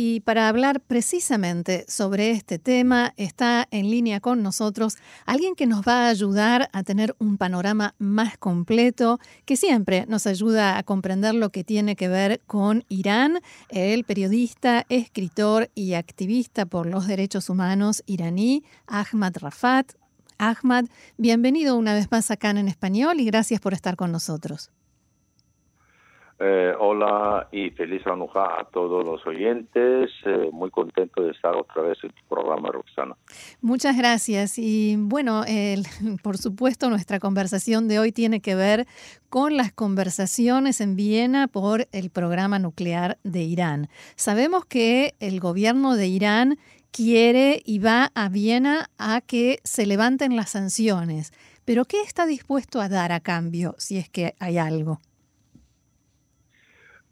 Y para hablar precisamente sobre este tema está en línea con nosotros alguien que nos va a ayudar a tener un panorama más completo, que siempre nos ayuda a comprender lo que tiene que ver con Irán, el periodista, escritor y activista por los derechos humanos iraní, Ahmad Rafat. Ahmad, bienvenido una vez más acá en español y gracias por estar con nosotros. Eh, hola y feliz Hanukkah a todos los oyentes. Eh, muy contento de estar otra vez en tu programa, Roxana. Muchas gracias. Y bueno, por supuesto, nuestra conversación de hoy tiene que ver con las conversaciones en Viena por el programa nuclear de Irán. Sabemos que el gobierno de Irán quiere y va a Viena a que se levanten las sanciones. Pero ¿qué está dispuesto a dar a cambio si es que hay algo?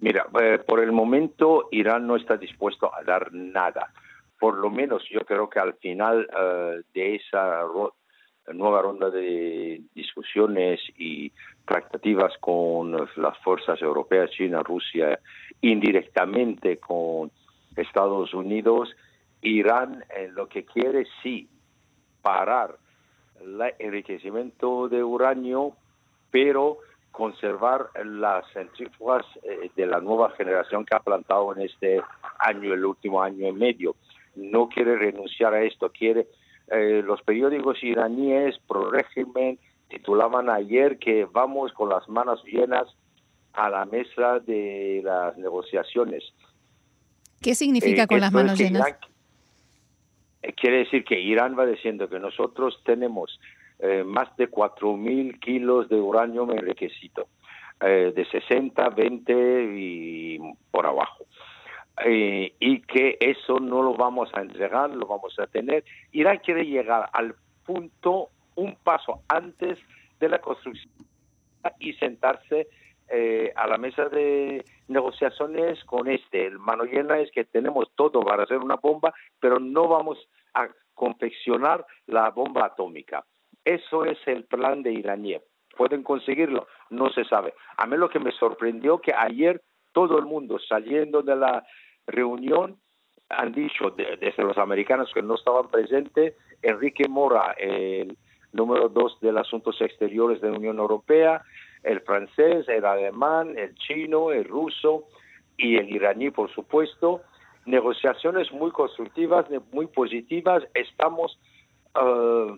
Mira, eh, por el momento Irán no está dispuesto a dar nada. Por lo menos yo creo que al final eh, de esa nueva ronda de discusiones y tratativas con las fuerzas europeas, China, Rusia, indirectamente con Estados Unidos, Irán eh, lo que quiere sí parar el enriquecimiento de uranio, pero conservar las centrífugas eh, de la nueva generación que ha plantado en este año, el último año y medio. No quiere renunciar a esto, quiere. Eh, los periódicos iraníes pro régimen titulaban ayer que vamos con las manos llenas a la mesa de las negociaciones. ¿Qué significa eh, con las manos llenas? quiere decir que Irán va diciendo que nosotros tenemos eh, más de 4.000 kilos de uranio enriquecido, eh, de 60, 20 y por abajo. Eh, y que eso no lo vamos a entregar, lo vamos a tener. Irán quiere llegar al punto un paso antes de la construcción y sentarse a la mesa de negociaciones con este. El mano llena es que tenemos todo para hacer una bomba, pero no vamos a confeccionar la bomba atómica. Eso es el plan de iraní. ¿Pueden conseguirlo? No se sabe. A mí lo que me sorprendió que ayer todo el mundo saliendo de la reunión han dicho desde los americanos que no estaban presentes, Enrique Mora, el número dos de asuntos exteriores de la Unión Europea, el francés, el alemán, el chino, el ruso y el iraní, por supuesto. Negociaciones muy constructivas, muy positivas. Estamos uh,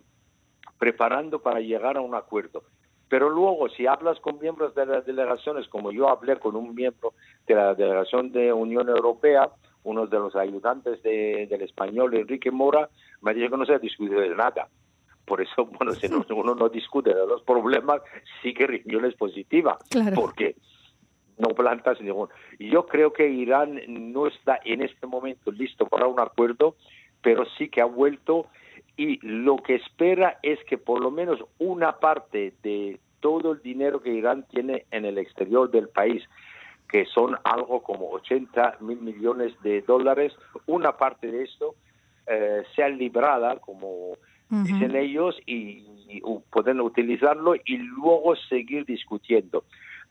preparando para llegar a un acuerdo. Pero luego, si hablas con miembros de las delegaciones, como yo hablé con un miembro de la delegación de Unión Europea, uno de los ayudantes del español, Enrique Mora, me dijo que no se discute de nada. Por eso, bueno, si uno no discute de los problemas, sí que reunión es positiva. Porque no plantas ningún. Yo creo que Irán no está en este momento listo para un acuerdo, pero sí que ha vuelto y lo que espera es que por lo menos una parte de todo el dinero que Irán tiene en el exterior del país, que son algo como 80 mil millones de dólares, una parte de esto eh, sea librada, como dicen ellos, y, pueden utilizarlo y luego seguir discutiendo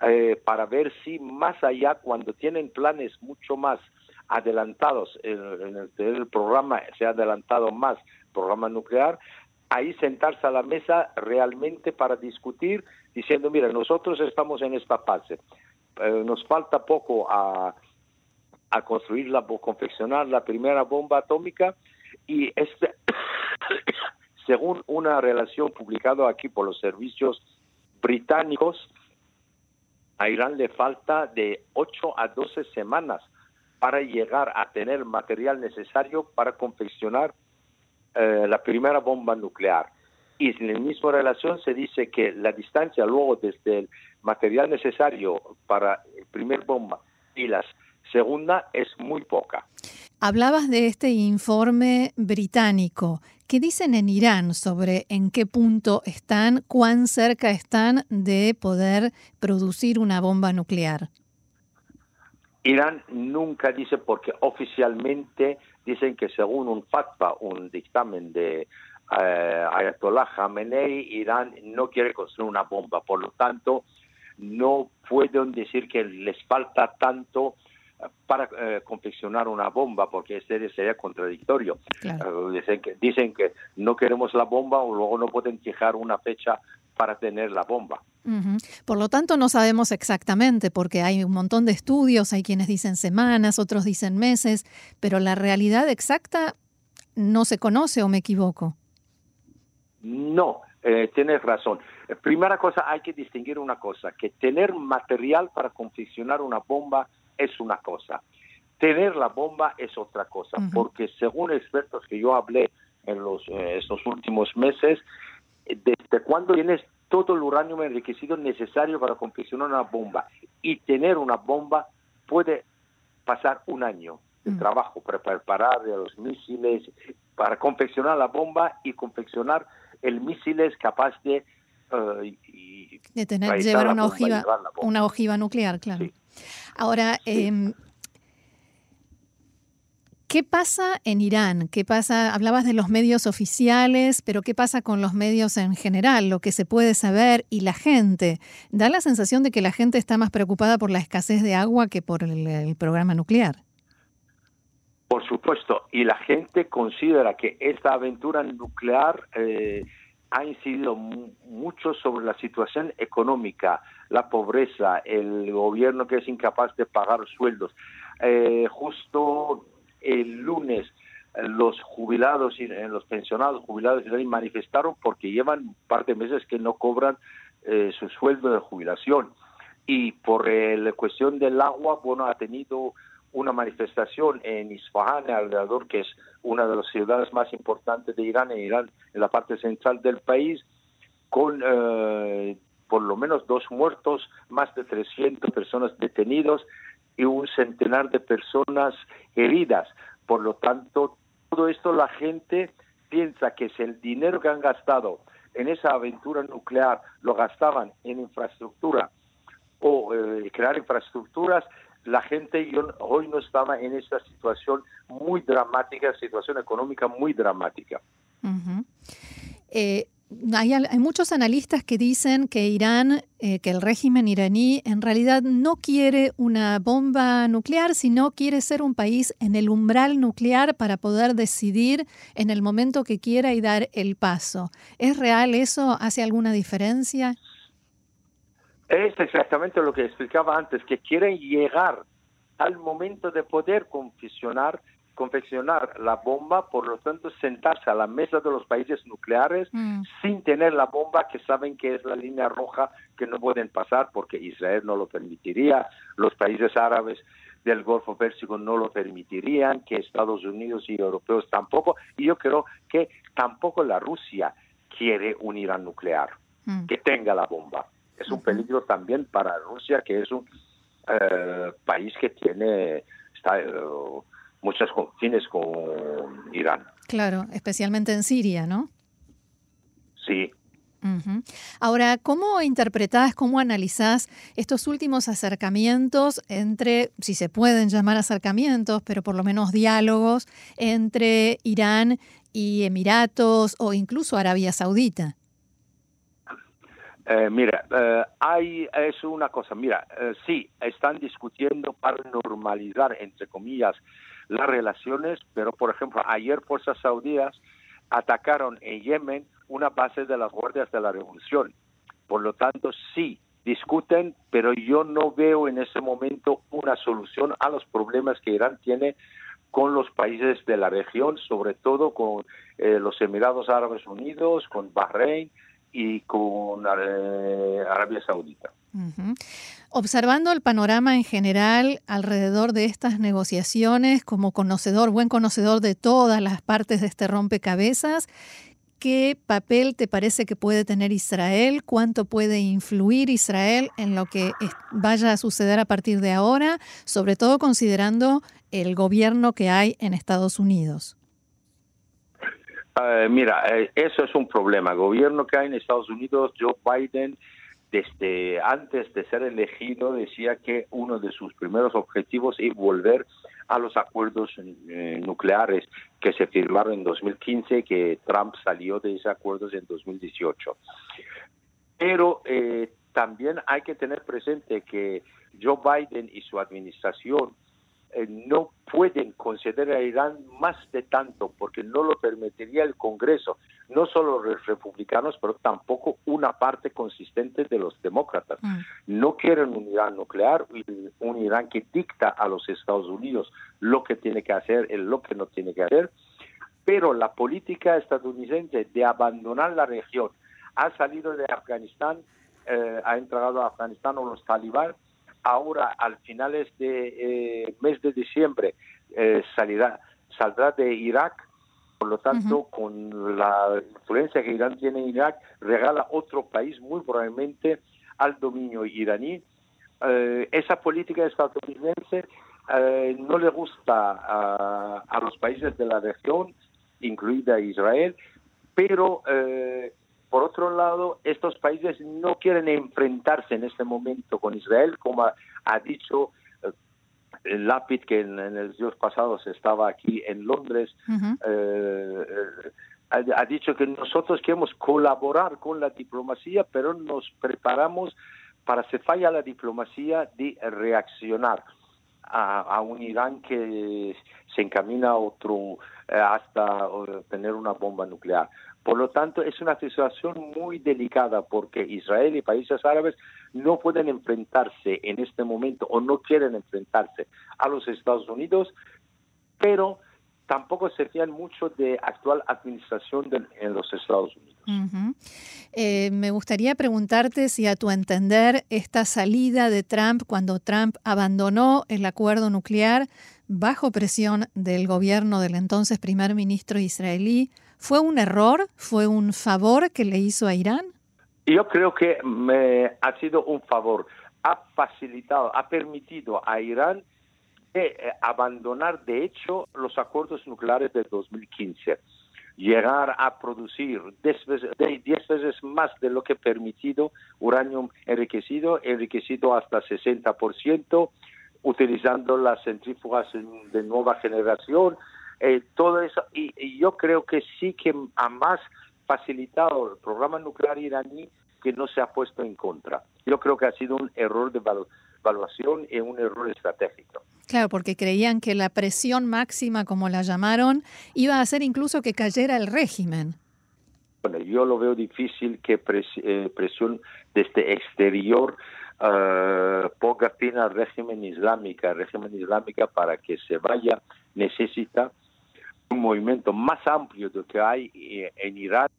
eh, para ver si más allá, cuando tienen planes mucho más adelantados, en, el, programa se ha adelantado más programa nuclear, ahí sentarse a la mesa realmente para discutir, diciendo, mira, nosotros estamos en esta fase, eh, nos falta poco a, a construir, la, confeccionar la primera bomba atómica y este, según una relación publicada aquí por los servicios británicos, a Irán le falta de 8 a 12 semanas para llegar a tener material necesario para confeccionar eh, la primera bomba nuclear. Y en la misma relación se dice que la distancia luego desde el material necesario para la primera bomba y la segunda es muy poca. Hablabas de este informe británico. ¿Qué dicen en Irán sobre en qué punto están, cuán cerca están de poder producir una bomba nuclear? Irán nunca dice porque oficialmente dicen que según un fatwa, un dictamen de eh, Ayatollah Khamenei, Irán no quiere construir una bomba. Por lo tanto, no pueden decir que les falta tanto para eh, confeccionar una bomba, porque ese sería contradictorio. Eh, dicen, que, dicen que no queremos la bomba o luego no pueden fijar una fecha para tener la bomba. Por lo tanto, no sabemos exactamente, porque hay un montón de estudios, hay quienes dicen semanas, otros dicen meses, pero la realidad exacta no se conoce o me equivoco. No, eh, tienes razón. Primera cosa, hay que distinguir una cosa, que tener material para confeccionar una bomba es una cosa. Tener la bomba es otra cosa, porque según expertos que yo hablé en los eh, estos últimos meses, desde cuando tienes todo el uranio enriquecido necesario para confeccionar una bomba. Y tener una bomba puede pasar un año de trabajo para preparar los misiles, para confeccionar la bomba y confeccionar el misil es capaz de eh, de tener llevar una ojiva una ojiva nuclear claro. Ahora em, ¿Qué pasa en Irán? ¿Qué pasa? Hablabas de los medios oficiales, pero ¿qué pasa con los medios en general? Lo que se puede saber y la gente. Da la sensación de que la gente está más preocupada por la escasez de agua que por el, programa nuclear. Por supuesto, y la gente considera que esta aventura nuclear eh, ha incidido mucho sobre la situación económica, la pobreza, el gobierno que es incapaz de pagar sueldos. Eh, justo el lunes los jubilados y eh, los pensionados jubilados manifestaron porque llevan un par de meses que no cobran eh, su sueldo de jubilación. Y por la cuestión del agua bueno ha tenido una manifestación en Isfahan, alrededor, que es una de las ciudades más importantes de Irán, en Irán, en la parte central del país, con eh, por lo menos dos muertos, más de 300 personas detenidos y un centenar de personas heridas. Por lo tanto, todo esto la gente piensa que si el dinero que han gastado en esa aventura nuclear lo gastaban en infraestructura o eh, crear infraestructuras, la gente hoy no estaba en esta situación muy dramática, situación económica muy dramática. Eh, hay, muchos analistas que dicen que Irán, eh, que el régimen iraní en realidad no quiere una bomba nuclear, sino quiere ser un país en el umbral nuclear para poder decidir en el momento que quiera y dar el paso. ¿Es real eso? ¿Hace alguna diferencia? Es exactamente lo que explicaba antes, que quieren llegar al momento de poder confeccionar, confeccionar la bomba, por lo tanto sentarse a la mesa de los países nucleares mm. sin tener la bomba que saben que es la línea roja que no pueden pasar porque Israel no lo permitiría, los países árabes del Golfo Pérsico no lo permitirían, que Estados Unidos y europeos tampoco, y yo creo que tampoco la Rusia quiere un Irán nuclear, mm. que tenga la bomba es un peligro también para Rusia, que es un eh, país que tiene está, eh, muchos fines con Irán. Claro, especialmente en Siria, ¿no? Sí. Ahora, ¿cómo interpretás, cómo analizás estos últimos acercamientos entre, si se pueden llamar acercamientos, pero por lo menos diálogos entre Irán y Emiratos o incluso Arabia Saudita? Eh, mira, eh, hay es una cosa, mira, eh, sí, están discutiendo para normalizar, entre comillas, las relaciones, pero por ejemplo, ayer fuerzas saudíes atacaron en Yemen una base de las guardias de la revolución. Por lo tanto, sí, discuten, pero yo no veo en ese momento una solución a los problemas que Irán tiene con los países de la región, sobre todo con los Emiratos Árabes Unidos, con Bahrein, y con eh, Arabia Saudita. Observando el panorama en general alrededor de estas negociaciones, como conocedor, buen conocedor de todas las partes de este rompecabezas, ¿qué papel te parece que puede tener Israel? ¿Cuánto puede influir Israel en lo que vaya a suceder a partir de ahora? Sobre todo considerando el gobierno que hay en Estados Unidos. Eh, mira, eh, eso es un problema. Gobierno que hay en Estados Unidos, Joe Biden, desde antes de ser elegido, decía que uno de sus primeros objetivos es volver a los acuerdos eh, nucleares que se firmaron en 2015, que Trump salió de esos acuerdos en 2018. Pero eh, también hay que tener presente que Joe Biden y su administración eh, no pueden conceder a Irán más de tanto porque no lo permitiría el Congreso, no solo los republicanos, pero tampoco una parte consistente de los demócratas. Mm. No quieren un Irán nuclear, un Irán que dicta a los Estados Unidos lo que tiene que hacer y lo que no tiene que hacer, pero la política estadounidense de abandonar la región ha salido de Afganistán, eh, ha entregado a Afganistán a los talibán, ahora al finales de eh, mes de diciembre eh, saldrá de Irak, por lo tanto, con la influencia que Irán tiene en Irak, regala otro país muy probablemente al dominio iraní. Eh, esa política estadounidense no le gusta a, a, los países de la región, incluida Israel, pero por otro lado, estos países no quieren enfrentarse en este momento con Israel, como ha, dicho eh, el Lapid, que en, el días pasados estaba aquí en Londres, eh, eh, ha, dicho que nosotros queremos colaborar con la diplomacia, pero nos preparamos para, si falla la diplomacia, de reaccionar a, un Irán que se encamina a otro hasta tener una bomba nuclear. Por lo tanto, es una situación muy delicada porque Israel y países árabes no pueden enfrentarse en este momento o no quieren enfrentarse a los Estados Unidos, pero tampoco se fían mucho de actual administración en los Estados Unidos. Eh, me gustaría preguntarte si a tu entender esta salida de Trump cuando Trump abandonó el acuerdo nuclear bajo presión del gobierno del entonces primer ministro israelí, ¿Fue un error? ¿Fue un favor que le hizo a Irán? Yo creo que me ha sido un favor. Ha facilitado, ha permitido a Irán de, eh, abandonar, de hecho, los acuerdos nucleares de 2015 llegar a producir 10 veces, más de lo que permitido uranio enriquecido, enriquecido hasta 60%, utilizando las centrífugas de nueva generación, eh, todo eso, y, yo creo que sí que ha más facilitado el programa nuclear iraní que no se ha puesto en contra. Yo creo que ha sido un error de evaluación y un error estratégico. Claro, porque creían que la presión máxima, como la llamaron, iba a hacer incluso que cayera el régimen. Bueno, yo lo veo difícil que eh, presión desde exterior uh, ponga fin al régimen islámico. El régimen islámico para que se vaya necesita un movimiento más amplio de lo que hay eh, en Irán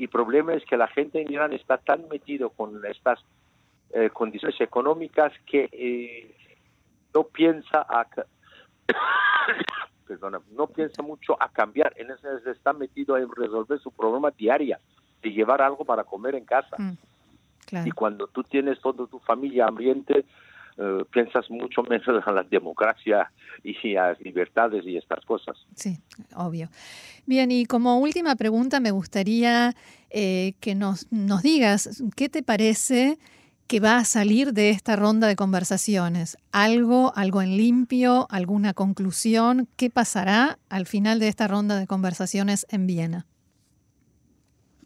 y el problema es que la gente en Irán está tan metido con estas eh, condiciones económicas que eh, no piensa a perdona, no piensa mucho a cambiar, en ese está metido en resolver su problema diaria de llevar algo para comer en casa. Mm, y cuando tú tienes toda tu familia ambiente, eh, piensas mucho menos en la democracia y a las libertades y estas cosas. Sí, obvio. Bien, y como última pregunta me gustaría eh, que nos, nos digas, ¿qué te parece que va a salir de esta ronda de conversaciones? ¿Algo, algo en limpio, alguna conclusión? ¿Qué pasará al final de esta ronda de conversaciones en Viena?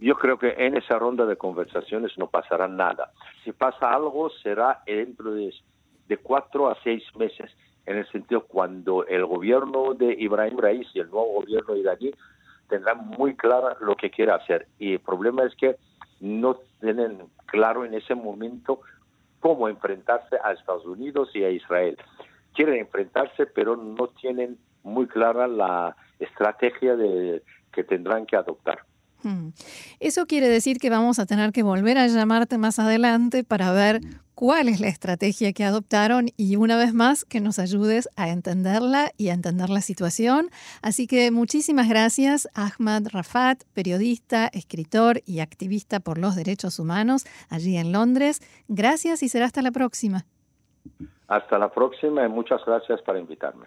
Yo creo que en esa ronda de conversaciones no pasará nada. Si pasa algo, será dentro de de cuatro a seis meses, en el sentido cuando el gobierno de Ibrahim Raisi y el nuevo gobierno iraní tendrán muy claro lo que quiere hacer. Y el problema es que no tienen claro en ese momento cómo enfrentarse a Estados Unidos y a Israel. Quieren enfrentarse, pero no tienen muy clara la estrategia de, que tendrán que adoptar. Hmm. Eso quiere decir que vamos a tener que volver a llamarte más adelante para ver cuál es la estrategia que adoptaron y una vez más que nos ayudes a entenderla y a entender la situación. Así que muchísimas gracias, Ahmad Rafat, periodista, escritor y activista por los derechos humanos allí en Londres. Gracias y será hasta la próxima. Hasta la próxima y muchas gracias por invitarme.